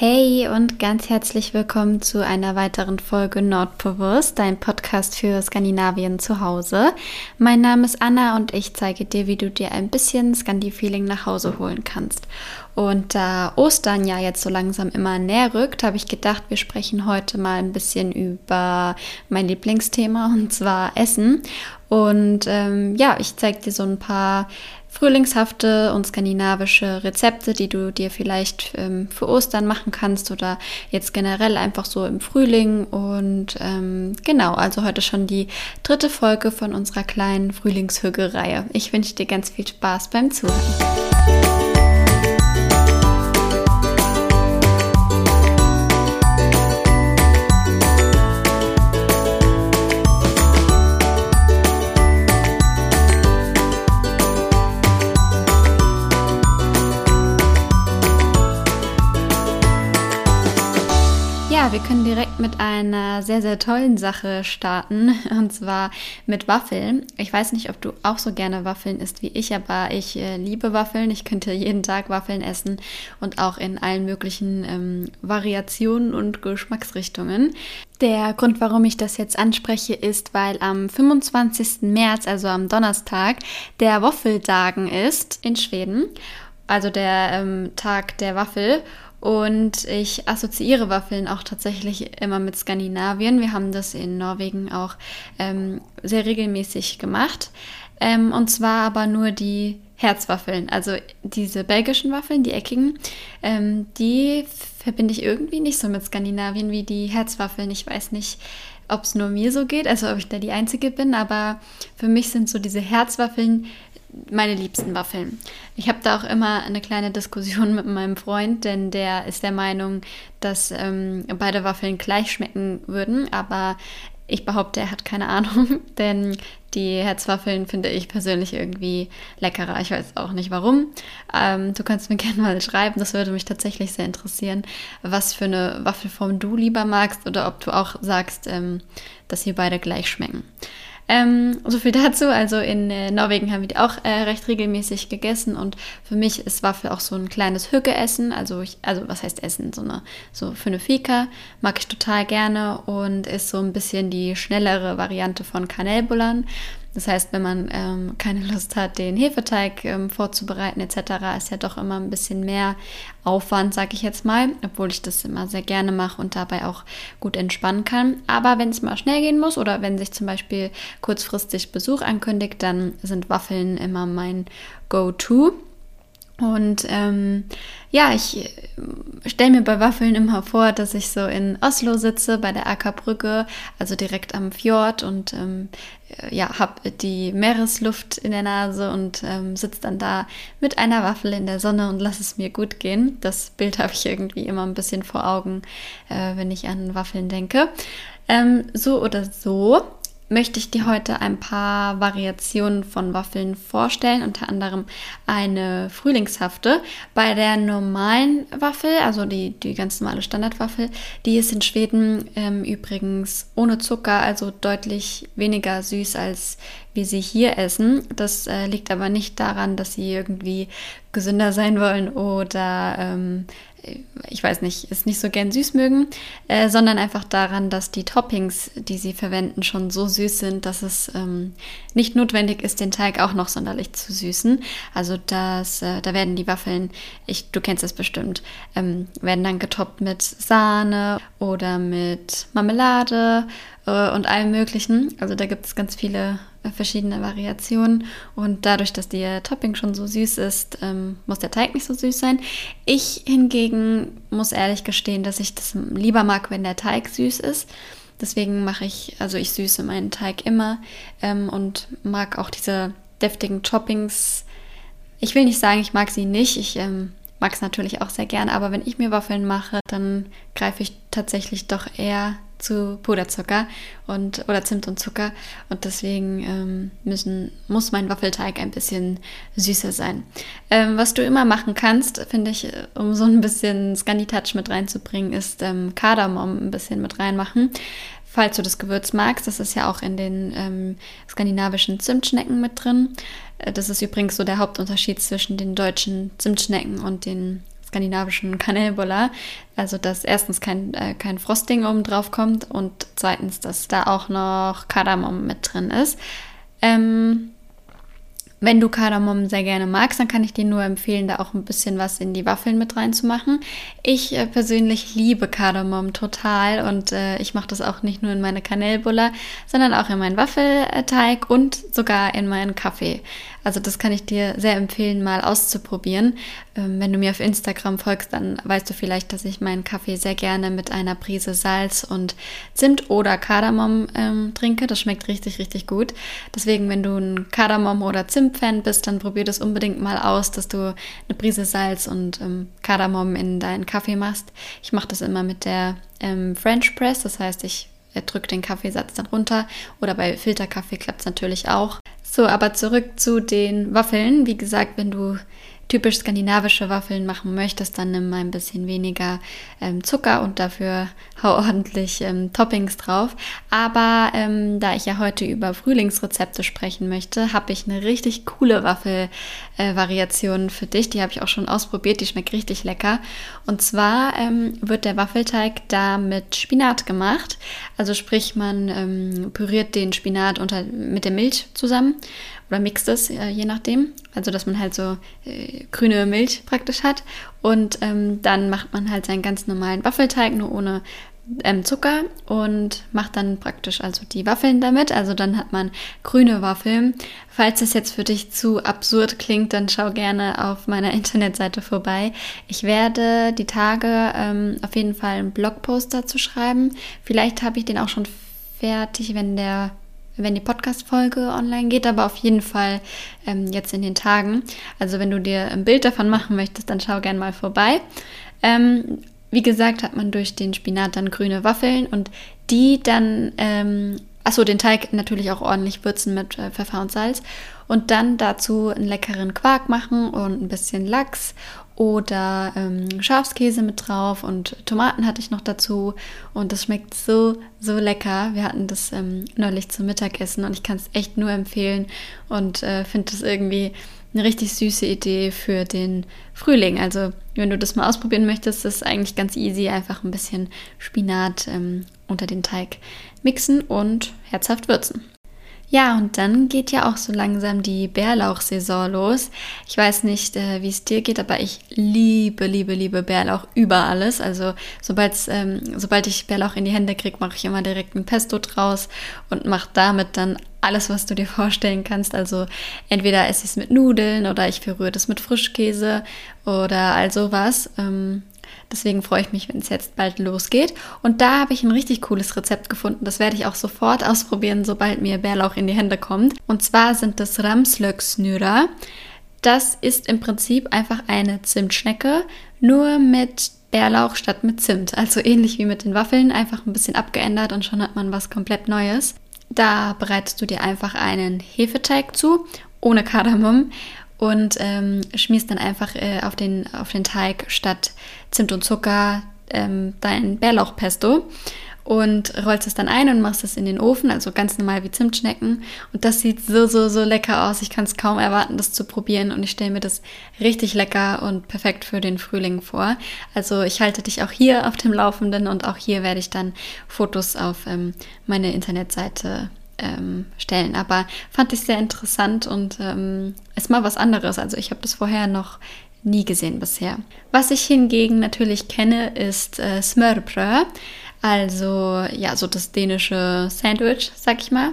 Hey und ganz herzlich willkommen zu einer weiteren Folge Nordbewusst, dein Podcast für Skandinavien zu Hause. Mein Name ist Anna und ich zeige dir, wie du dir ein bisschen Scandi-Feeling nach Hause holen kannst. Und da Ostern ja jetzt so langsam immer näher rückt, habe ich gedacht, wir sprechen heute mal ein bisschen über mein Lieblingsthema und zwar Essen. Und ähm, ja, ich zeige dir so ein paar frühlingshafte und skandinavische Rezepte, die du dir vielleicht ähm, für Ostern machen kannst oder jetzt generell einfach so im Frühling. Und ähm, genau, also heute schon die dritte Folge von unserer kleinen Frühlingshügge-Reihe. Ich wünsche dir ganz viel Spaß beim Zuhören. Wir können direkt mit einer sehr, sehr tollen Sache starten. Und zwar mit Waffeln. Ich weiß nicht, ob du auch so gerne Waffeln isst wie ich, aber ich äh, liebe Waffeln. Ich könnte jeden Tag Waffeln essen und auch in allen möglichen ähm, Variationen und Geschmacksrichtungen. Der Grund, warum ich das jetzt anspreche, ist, weil am 25. März, also am Donnerstag, der Waffeldagen ist in Schweden. Also der ähm, Tag der Waffel. Und ich assoziiere Waffeln auch tatsächlich immer mit Skandinavien. Wir haben das in Norwegen auch ähm, sehr regelmäßig gemacht. Ähm, und zwar aber nur die Herzwaffeln, also diese belgischen Waffeln, die eckigen, ähm, die verbinde ich irgendwie nicht so mit Skandinavien wie die Herzwaffeln. Ich weiß nicht, ob es nur mir so geht, also ob ich da die Einzige bin, aber für mich sind so diese Herzwaffeln meine liebsten Waffeln. Ich habe da auch immer eine kleine Diskussion mit meinem Freund, denn der ist der Meinung, dass ähm, beide Waffeln gleich schmecken würden, aber ich behaupte, er hat keine Ahnung, denn die Herzwaffeln finde ich persönlich irgendwie leckerer. Ich weiß auch nicht warum. Ähm, du kannst mir gerne mal schreiben, das würde mich tatsächlich sehr interessieren, was für eine Waffelform du lieber magst oder ob du auch sagst, ähm, dass sie beide gleich schmecken. Ähm, so viel dazu. Also in äh, Norwegen haben wir die auch äh, recht regelmäßig gegessen und für mich ist Waffel auch so ein kleines Hücke-Essen. Also, ich, also was heißt Essen? So, eine, so für eine Fika mag ich total gerne und ist so ein bisschen die schnellere Variante von Kanelbullern. Das heißt, wenn man ähm, keine Lust hat, den Hefeteig ähm, vorzubereiten etc., ist ja doch immer ein bisschen mehr Aufwand, sage ich jetzt mal, obwohl ich das immer sehr gerne mache und dabei auch gut entspannen kann. Aber wenn es mal schnell gehen muss oder wenn sich zum Beispiel kurzfristig Besuch ankündigt, dann sind Waffeln immer mein Go-To. Und ähm, ja, ich äh, stelle mir bei Waffeln immer vor, dass ich so in Oslo sitze, bei der Ackerbrücke, also direkt am Fjord und ähm, äh, ja, habe die Meeresluft in der Nase und ähm, sitze dann da mit einer Waffel in der Sonne und lasse es mir gut gehen. Das Bild habe ich irgendwie immer ein bisschen vor Augen, äh, wenn ich an Waffeln denke. Ähm, so oder so möchte ich dir heute ein paar Variationen von Waffeln vorstellen, unter anderem eine frühlingshafte. Bei der normalen Waffel, also die, die ganz normale Standardwaffel, die ist in Schweden ähm, übrigens ohne Zucker, also deutlich weniger süß als wir sie hier essen. Das äh, liegt aber nicht daran, dass sie irgendwie gesünder sein wollen oder ähm, ich weiß nicht, es nicht so gern süß mögen, äh, sondern einfach daran, dass die Toppings, die sie verwenden, schon so süß sind, dass es ähm, nicht notwendig ist, den Teig auch noch sonderlich zu süßen. Also das, äh, da werden die Waffeln, ich, du kennst es bestimmt, ähm, werden dann getoppt mit Sahne oder mit Marmelade äh, und allem Möglichen. Also da gibt es ganz viele verschiedene Variationen und dadurch, dass die Topping schon so süß ist, ähm, muss der Teig nicht so süß sein. Ich hingegen muss ehrlich gestehen, dass ich das lieber mag, wenn der Teig süß ist. Deswegen mache ich, also ich süße meinen Teig immer ähm, und mag auch diese deftigen Toppings. Ich will nicht sagen, ich mag sie nicht. Ich ähm, mag es natürlich auch sehr gerne, aber wenn ich mir Waffeln mache, dann greife ich tatsächlich doch eher zu Puderzucker und oder Zimt und Zucker und deswegen ähm, müssen muss mein Waffelteig ein bisschen süßer sein. Ähm, was du immer machen kannst, finde ich, um so ein bisschen Scandi-Touch mit reinzubringen, ist ähm, Kardamom ein bisschen mit reinmachen. Falls du das Gewürz magst, das ist ja auch in den ähm, skandinavischen Zimtschnecken mit drin. Äh, das ist übrigens so der Hauptunterschied zwischen den deutschen Zimtschnecken und den skandinavischen Kanelbulla. Also, dass erstens kein, äh, kein Frosting oben drauf kommt und zweitens, dass da auch noch Kardamom mit drin ist. Ähm, wenn du Kardamom sehr gerne magst, dann kann ich dir nur empfehlen, da auch ein bisschen was in die Waffeln mit reinzumachen. Ich äh, persönlich liebe Kardamom total und äh, ich mache das auch nicht nur in meine Kanelbulla, sondern auch in meinen Waffelteig und sogar in meinen Kaffee. Also das kann ich dir sehr empfehlen, mal auszuprobieren. Ähm, wenn du mir auf Instagram folgst, dann weißt du vielleicht, dass ich meinen Kaffee sehr gerne mit einer Prise Salz und Zimt oder Kardamom ähm, trinke. Das schmeckt richtig, richtig gut. Deswegen, wenn du ein Kardamom- oder Zimt-Fan bist, dann probier das unbedingt mal aus, dass du eine Prise Salz und ähm, Kardamom in deinen Kaffee machst. Ich mache das immer mit der ähm, French Press, das heißt, ich drücke den Kaffeesatz dann runter oder bei Filterkaffee klappt es natürlich auch. So, aber zurück zu den Waffeln. Wie gesagt, wenn du typisch skandinavische Waffeln machen möchtest, dann nimm mal ein bisschen weniger ähm, Zucker und dafür hau ordentlich ähm, Toppings drauf. Aber ähm, da ich ja heute über Frühlingsrezepte sprechen möchte, habe ich eine richtig coole Waffelvariation äh, für dich. Die habe ich auch schon ausprobiert. Die schmeckt richtig lecker. Und zwar ähm, wird der Waffelteig da mit Spinat gemacht. Also sprich, man ähm, püriert den Spinat unter, mit der Milch zusammen oder mixt es, äh, je nachdem. Also, dass man halt so äh, grüne Milch praktisch hat. Und ähm, dann macht man halt seinen ganz normalen Waffelteig, nur ohne ähm, Zucker und macht dann praktisch also die Waffeln damit. Also dann hat man grüne Waffeln. Falls es jetzt für dich zu absurd klingt, dann schau gerne auf meiner Internetseite vorbei. Ich werde die Tage ähm, auf jeden Fall einen Blogpost dazu schreiben. Vielleicht habe ich den auch schon fertig, wenn der wenn die Podcast-Folge online geht, aber auf jeden Fall ähm, jetzt in den Tagen. Also wenn du dir ein Bild davon machen möchtest, dann schau gerne mal vorbei. Ähm, wie gesagt, hat man durch den Spinat dann grüne Waffeln und die dann, ähm, achso, den Teig natürlich auch ordentlich würzen mit äh, Pfeffer und Salz und dann dazu einen leckeren Quark machen und ein bisschen Lachs oder ähm, Schafskäse mit drauf und Tomaten hatte ich noch dazu und das schmeckt so, so lecker. Wir hatten das ähm, neulich zum Mittagessen und ich kann es echt nur empfehlen und äh, finde das irgendwie eine richtig süße Idee für den Frühling. Also wenn du das mal ausprobieren möchtest, ist es eigentlich ganz easy. Einfach ein bisschen Spinat ähm, unter den Teig mixen und herzhaft würzen. Ja, und dann geht ja auch so langsam die Bärlauchsaison los. Ich weiß nicht, äh, wie es dir geht, aber ich liebe, liebe, liebe Bärlauch über alles. Also ähm, sobald ich Bärlauch in die Hände kriege, mache ich immer direkt ein Pesto draus und mache damit dann alles, was du dir vorstellen kannst. Also entweder esse ich es mit Nudeln oder ich verrühre das mit Frischkäse oder all sowas. Ähm, Deswegen freue ich mich, wenn es jetzt bald losgeht. Und da habe ich ein richtig cooles Rezept gefunden. Das werde ich auch sofort ausprobieren, sobald mir Bärlauch in die Hände kommt. Und zwar sind das Ramslöksnürer. Das ist im Prinzip einfach eine Zimtschnecke, nur mit Bärlauch statt mit Zimt. Also ähnlich wie mit den Waffeln, einfach ein bisschen abgeändert und schon hat man was komplett Neues. Da bereitest du dir einfach einen Hefeteig zu, ohne Kardamom und ähm, schmierst dann einfach äh, auf, den, auf den Teig statt Zimt und Zucker ähm, dein Bärlauchpesto und rollst es dann ein und machst es in den Ofen, also ganz normal wie Zimtschnecken. Und das sieht so, so, so lecker aus. Ich kann es kaum erwarten, das zu probieren. Und ich stelle mir das richtig lecker und perfekt für den Frühling vor. Also ich halte dich auch hier auf dem Laufenden und auch hier werde ich dann Fotos auf ähm, meine Internetseite ähm, stellen. Aber fand ich sehr interessant und ähm, ist mal was anderes. Also ich habe das vorher noch nie gesehen bisher. Was ich hingegen natürlich kenne, ist äh, Smørbrød. Also ja, so das dänische Sandwich, sag ich mal.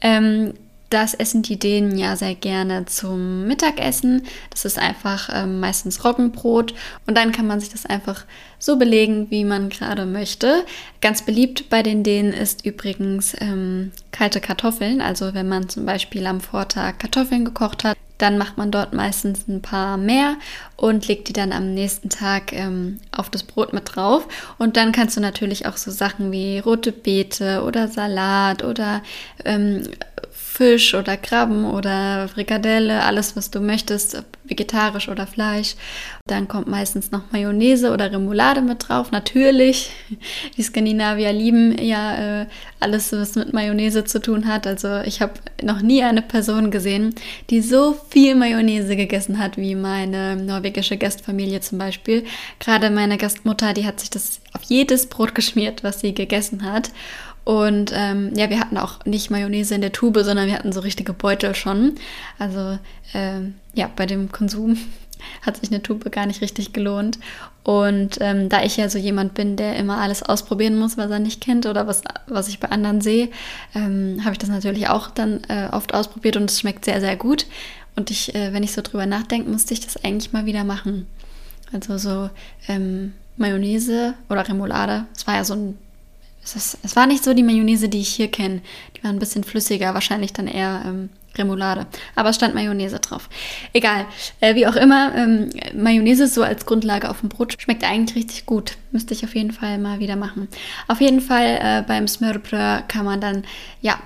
Ähm, das essen die Dänen ja sehr gerne zum Mittagessen. Das ist einfach ähm, meistens Roggenbrot und dann kann man sich das einfach so belegen, wie man gerade möchte. Ganz beliebt bei den Dänen ist übrigens ähm, kalte Kartoffeln. Also wenn man zum Beispiel am Vortag Kartoffeln gekocht hat, dann macht man dort meistens ein paar mehr und legt die dann am nächsten Tag ähm, auf das Brot mit drauf. Und dann kannst du natürlich auch so Sachen wie rote Beete oder Salat oder ähm, Fisch oder Krabben oder Frikadelle, alles was du möchtest, vegetarisch oder Fleisch. Dann kommt meistens noch Mayonnaise oder Remoulade mit drauf. Natürlich, die Skandinavier lieben ja äh, alles, was mit Mayonnaise zu tun hat. Also ich habe noch nie eine Person gesehen, die so viel Mayonnaise gegessen hat wie meine norwegische Gastfamilie zum Beispiel. Gerade meine Gastmutter, die hat sich das auf jedes Brot geschmiert, was sie gegessen hat. Und ähm, ja, wir hatten auch nicht Mayonnaise in der Tube, sondern wir hatten so richtige Beutel schon. Also ähm, ja, bei dem Konsum hat sich eine Tube gar nicht richtig gelohnt. Und ähm, da ich ja so jemand bin, der immer alles ausprobieren muss, was er nicht kennt oder was, was ich bei anderen sehe, ähm, habe ich das natürlich auch dann äh, oft ausprobiert und es schmeckt sehr, sehr gut. Und ich, äh, wenn ich so drüber nachdenke, musste ich das eigentlich mal wieder machen. Also so ähm, Mayonnaise oder Remoulade, es war ja so ein es, ist, es, war nicht so die Mayonnaise, die ich hier kenne. Die war ein bisschen flüssiger, wahrscheinlich dann eher ähm, Remoulade. Aber es stand Mayonnaise drauf. Egal. Äh, wie auch immer, ähm, Mayonnaise so als Grundlage auf dem Brot schmeckt eigentlich richtig gut. Müsste ich auf jeden Fall mal wieder machen. Auf jeden Fall äh, beim Smørbrød kann man dann, ja,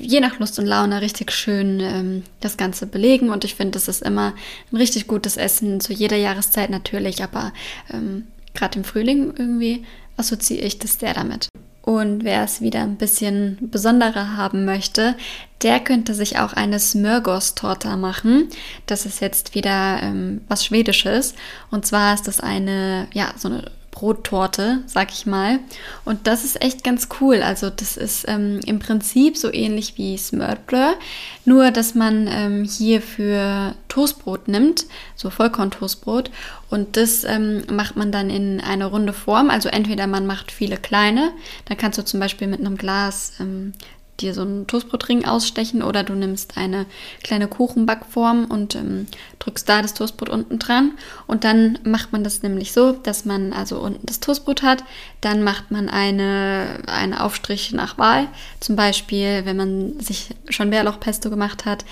je nach Lust und Laune richtig schön ähm, das Ganze belegen. Und ich finde, das ist immer ein richtig gutes Essen zu jeder Jahreszeit natürlich. Aber ähm, gerade im Frühling irgendwie assoziiere ich das sehr damit. Und wer es wieder ein bisschen besonderer haben möchte, der könnte sich auch eine Smörgås-Torte machen. Das ist jetzt wieder ähm, was Schwedisches. Und zwar ist das eine, ja, so eine Brottorte, sag ich mal. Und das ist echt ganz cool. Also das ist ähm, im Prinzip so ähnlich wie Smørbrød, nur dass man ähm, hier für Toastbrot nimmt, so Vollkorn-Toastbrot. Und das ähm, macht man dann in eine runde Form. Also entweder man macht viele kleine, dann kannst du zum Beispiel mit einem Glas ähm, dir so einen Toastbrotring ausstechen oder du nimmst eine kleine Kuchenbackform und ähm, drückst da das Toastbrot unten dran. Und dann macht man das nämlich so, dass man also unten das Toastbrot hat. Dann macht man eine, eine Aufstrich nach Wahl. Zum Beispiel, wenn man sich schon Bärlauchpesto gemacht hat,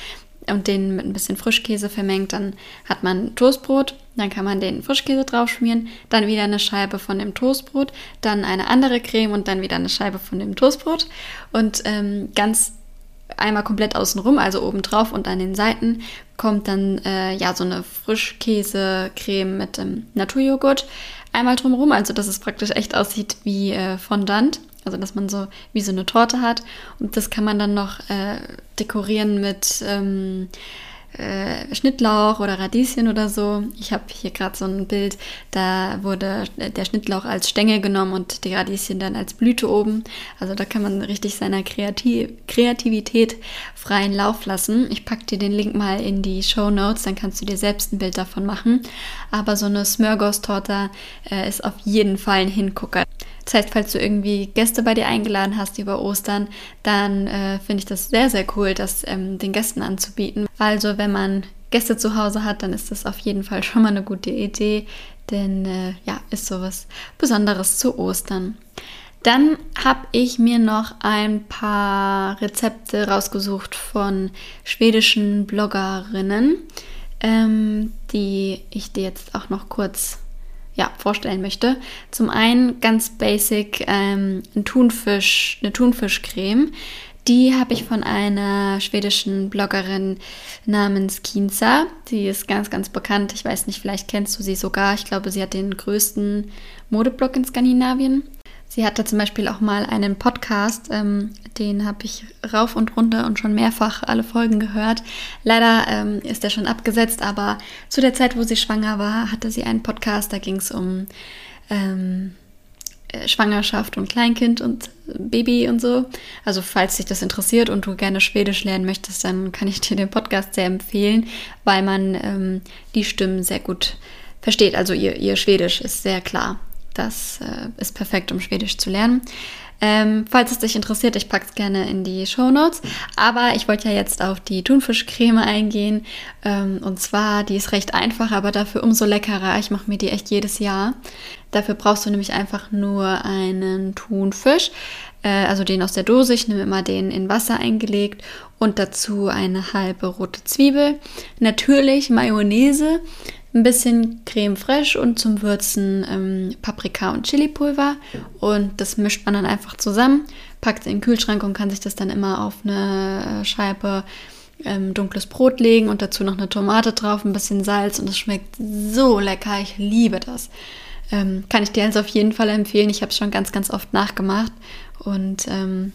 und den mit ein bisschen Frischkäse vermengt, dann hat man Toastbrot, dann kann man den Frischkäse drauf schmieren, dann wieder eine Scheibe von dem Toastbrot, dann eine andere Creme und dann wieder eine Scheibe von dem Toastbrot und ähm, ganz einmal komplett außenrum, also oben drauf und an den Seiten kommt dann äh, ja so eine Frischkäse-Creme mit ähm, Naturjoghurt einmal drumherum, also dass es praktisch echt aussieht wie äh, Fondant. Also dass man so wie so eine Torte hat. Und das kann man dann noch äh, dekorieren mit ähm, äh, Schnittlauch oder Radieschen oder so. Ich habe hier gerade so ein Bild, da wurde der Schnittlauch als Stängel genommen und die Radieschen dann als Blüte oben. Also da kann man richtig seiner Kreativ Kreativität freien Lauf lassen. Ich packe dir den Link mal in die Show Notes, dann kannst du dir selbst ein Bild davon machen. Aber so eine Smörgås-Torte äh, ist auf jeden Fall ein Hingucker. Das heißt, falls du irgendwie Gäste bei dir eingeladen hast über Ostern, dann äh, finde ich das sehr, sehr cool, das ähm, den Gästen anzubieten. Also wenn man Gäste zu Hause hat, dann ist das auf jeden Fall schon mal eine gute Idee, denn äh, ja, ist sowas Besonderes zu Ostern. Dann habe ich mir noch ein paar Rezepte rausgesucht von schwedischen Bloggerinnen, ähm, die ich dir jetzt auch noch kurz ja, vorstellen möchte. Zum einen ganz basic ähm, ein Thunfisch, eine Thunfischcreme. Die habe ich von einer schwedischen Bloggerin namens Kinza. Sie ist ganz, ganz bekannt. Ich weiß nicht, vielleicht kennst du sie sogar. Ich glaube, sie hat den größten Modeblog in Skandinavien. Sie hatte zum Beispiel auch mal einen Podcast, ähm, den habe ich rauf und runter und schon mehrfach alle Folgen gehört. Leider ähm, ist er schon abgesetzt, aber zu der Zeit, wo sie schwanger war, hatte sie einen Podcast, da ging es um ähm, äh, Schwangerschaft und Kleinkind und Baby und so. Also falls dich das interessiert und du gerne Schwedisch lernen möchtest, dann kann ich dir den Podcast sehr empfehlen, weil man ähm, die Stimmen sehr gut versteht. Also ihr, ihr Schwedisch ist sehr klar. Das äh, ist perfekt, um Schwedisch zu lernen. Ähm, falls es dich interessiert, ich packe es gerne in die Show Notes. Aber ich wollte ja jetzt auf die Thunfischcreme eingehen. Ähm, und zwar, die ist recht einfach, aber dafür umso leckerer. Ich mache mir die echt jedes Jahr. Dafür brauchst du nämlich einfach nur einen Thunfisch, äh, also den aus der Dose. Ich nehme immer den in Wasser eingelegt und dazu eine halbe rote Zwiebel. Natürlich Mayonnaise. Ein bisschen Creme fraiche und zum Würzen ähm, Paprika und Chili-Pulver. Und das mischt man dann einfach zusammen, packt es in den Kühlschrank und kann sich das dann immer auf eine Scheibe ähm, dunkles Brot legen und dazu noch eine Tomate drauf, ein bisschen Salz und es schmeckt so lecker. Ich liebe das. Ähm, kann ich dir also auf jeden Fall empfehlen. Ich habe es schon ganz, ganz oft nachgemacht und ähm,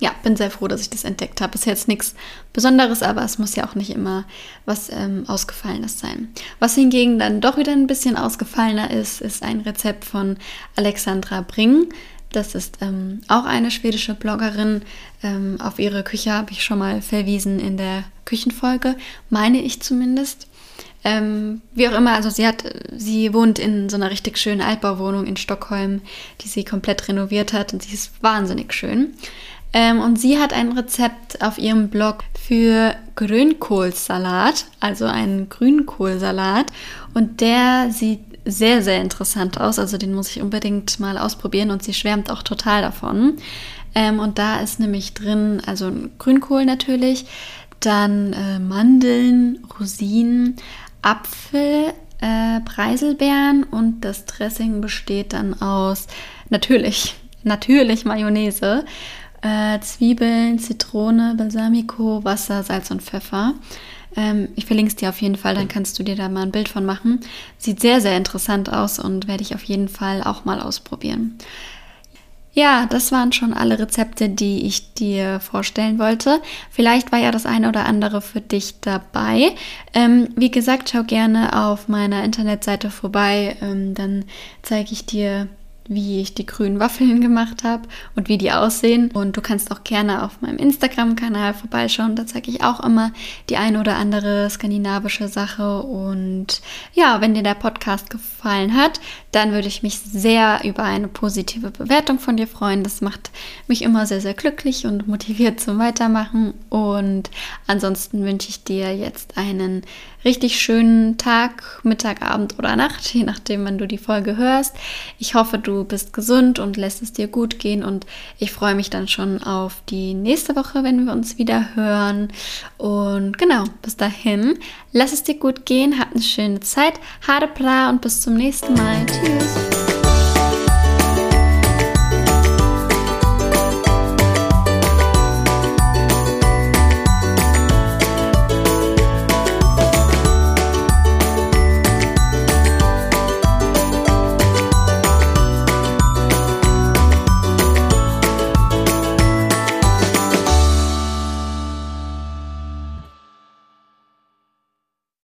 ja, bin sehr froh, dass ich das entdeckt habe. Ist jetzt nichts Besonderes, aber es muss ja auch nicht immer was ähm, Ausgefallenes sein. Was hingegen dann doch wieder ein bisschen ausgefallener ist, ist ein Rezept von Alexandra Bring. Das ist ähm, auch eine schwedische Bloggerin. Ähm, auf ihre Küche habe ich schon mal verwiesen in der Küchenfolge, meine ich zumindest. Ähm, wie auch immer, also sie hat, sie wohnt in so einer richtig schönen Altbauwohnung in Stockholm, die sie komplett renoviert hat und sie ist wahnsinnig schön. Ähm, und sie hat ein Rezept auf ihrem Blog für Grünkohlsalat, also einen Grünkohlsalat. Und der sieht sehr, sehr interessant aus. Also den muss ich unbedingt mal ausprobieren und sie schwärmt auch total davon. Ähm, und da ist nämlich drin, also Grünkohl natürlich, dann äh, Mandeln, Rosinen, Apfel, äh, Preiselbeeren und das Dressing besteht dann aus natürlich, natürlich Mayonnaise äh, Zwiebeln, Zitrone, Balsamico, Wasser, Salz und Pfeffer. Ähm, ich verlinke es dir auf jeden Fall, dann kannst du dir da mal ein Bild von machen. Sieht sehr, sehr interessant aus und werde ich auf jeden Fall auch mal ausprobieren. Ja, das waren schon alle Rezepte, die ich dir vorstellen wollte. Vielleicht war ja das eine oder andere für dich dabei. Ähm, wie gesagt, schau gerne auf meiner Internetseite vorbei. Ähm, dann zeige ich dir wie ich die grünen Waffeln gemacht habe und wie die aussehen. Und du kannst auch gerne auf meinem Instagram-Kanal vorbeischauen. Da zeige ich auch immer die eine oder andere skandinavische Sache. Und ja, wenn dir der Podcast gefallen hat, dann würde ich mich sehr über eine positive Bewertung von dir freuen. Das macht mich immer sehr, sehr glücklich und motiviert zum Weitermachen. Und ansonsten wünsche ich dir jetzt einen richtig schönen Tag, Mittag, Abend oder Nacht, je nachdem, wann du die Folge hörst. Ich hoffe, du bist gesund und lässt es dir gut gehen und ich freue mich dann schon auf die nächste Woche, wenn wir uns wieder hören. Und genau, bis dahin, lass es dir gut gehen, hab eine schöne Zeit, hade bra und bis zum nächsten Mal. Tschüss.